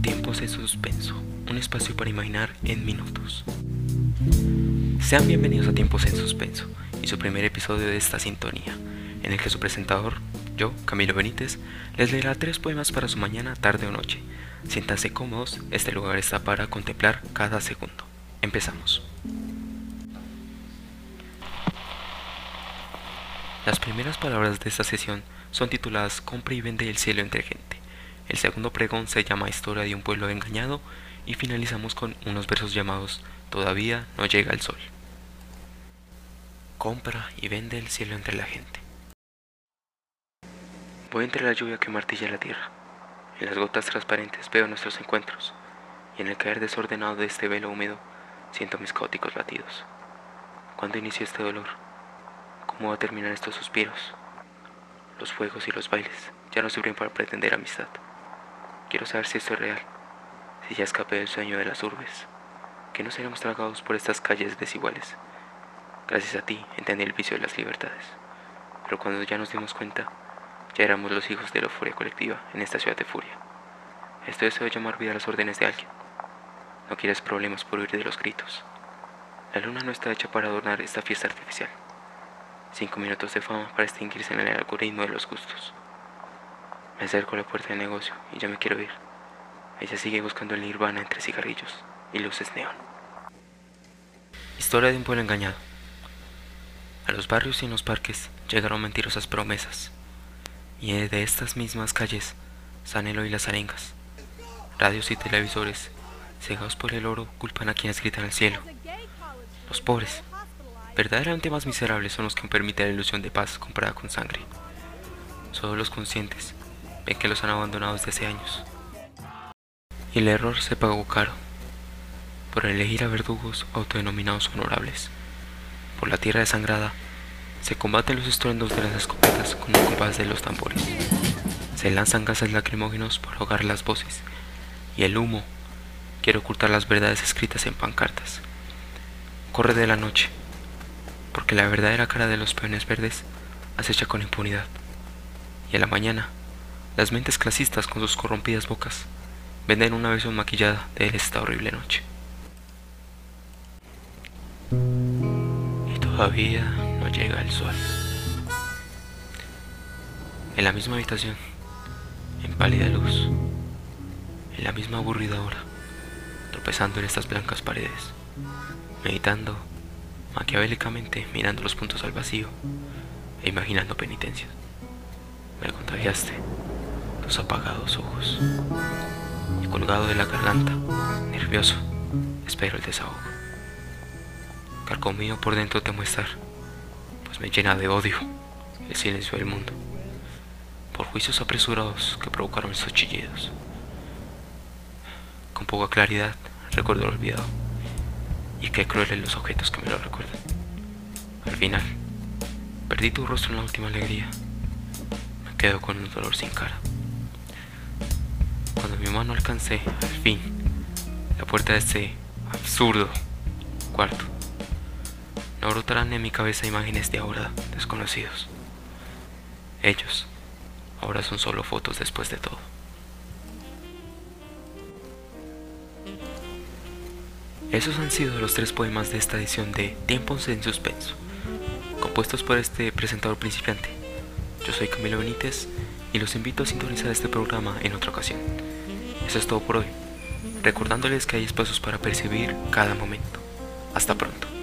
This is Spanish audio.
Tiempos de suspenso, un espacio para imaginar en minutos. Sean bienvenidos a Tiempos en Suspenso y su primer episodio de esta sintonía, en el que su presentador, yo, Camilo Benítez, les leerá tres poemas para su mañana, tarde o noche. Siéntanse cómodos, este lugar está para contemplar cada segundo. Empezamos. Las primeras palabras de esta sesión son tituladas Compra y vende el cielo entre gente. El segundo pregón se llama Historia de un pueblo engañado y finalizamos con unos versos llamados Todavía no llega el sol. Compra y vende el cielo entre la gente. Voy entre la lluvia que martilla la tierra. En las gotas transparentes veo nuestros encuentros y en el caer desordenado de este velo húmedo siento mis caóticos latidos. ¿Cuándo inició este dolor? ¿Cómo a terminar estos suspiros? Los fuegos y los bailes ya no sirven para pretender amistad. Quiero saber si esto es real, si ya escapé del sueño de las urbes, que no seremos tragados por estas calles desiguales. Gracias a ti entendí el vicio de las libertades, pero cuando ya nos dimos cuenta, ya éramos los hijos de la furia colectiva en esta ciudad de furia. Esto deseo llamar vida a las órdenes de alguien. No quieres problemas por huir de los gritos. La luna no está hecha para adornar esta fiesta artificial. Cinco minutos de fama para extinguirse en el algoritmo de los gustos. Me acerco a la puerta del negocio y ya me quiero ir. Ella sigue buscando el nirvana entre cigarrillos y luces neón. Historia de un pueblo engañado. A los barrios y en los parques llegaron mentirosas promesas y de estas mismas calles Sanelo y las arengas. Radios y televisores, cegados por el oro, culpan a quienes gritan al cielo. Los pobres, verdaderamente más miserables, son los que permiten la ilusión de paz comprada con sangre. Solo los conscientes ven que los han abandonado desde hace años. Y el error se pagó caro, por elegir a verdugos autodenominados honorables. Por la tierra desangrada se combaten los estruendos de las escopetas con el compás de los tambores. Se lanzan gases lacrimógenos para ahogar las voces. Y el humo quiere ocultar las verdades escritas en pancartas. Corre de la noche, porque la verdadera cara de los peones verdes acecha con impunidad. Y a la mañana, las mentes clasistas con sus corrompidas bocas venden una versión maquillada de esta horrible noche. Y todavía llega el sol. En la misma habitación, en pálida luz, en la misma aburrida hora, tropezando en estas blancas paredes, meditando maquiavélicamente, mirando los puntos al vacío e imaginando penitencias. Me contagiaste tus apagados ojos y colgado de la garganta, nervioso, espero el desahogo. Carcomido por dentro te muestrar me llena de odio el silencio del mundo, por juicios apresurados que provocaron esos chillidos. Con poca claridad recuerdo lo olvidado, y qué crueles los objetos que me lo recuerdan. Al final, perdí tu rostro en la última alegría, me quedo con un dolor sin cara. Cuando mi mano alcancé, al fin, la puerta de este absurdo cuarto, no brotarán en mi cabeza imágenes de ahora desconocidos. Ellos ahora son solo fotos después de todo. Esos han sido los tres poemas de esta edición de Tiempos en Suspenso, compuestos por este presentador principiante. Yo soy Camilo Benítez y los invito a sintonizar este programa en otra ocasión. Eso es todo por hoy, recordándoles que hay espacios para percibir cada momento. Hasta pronto.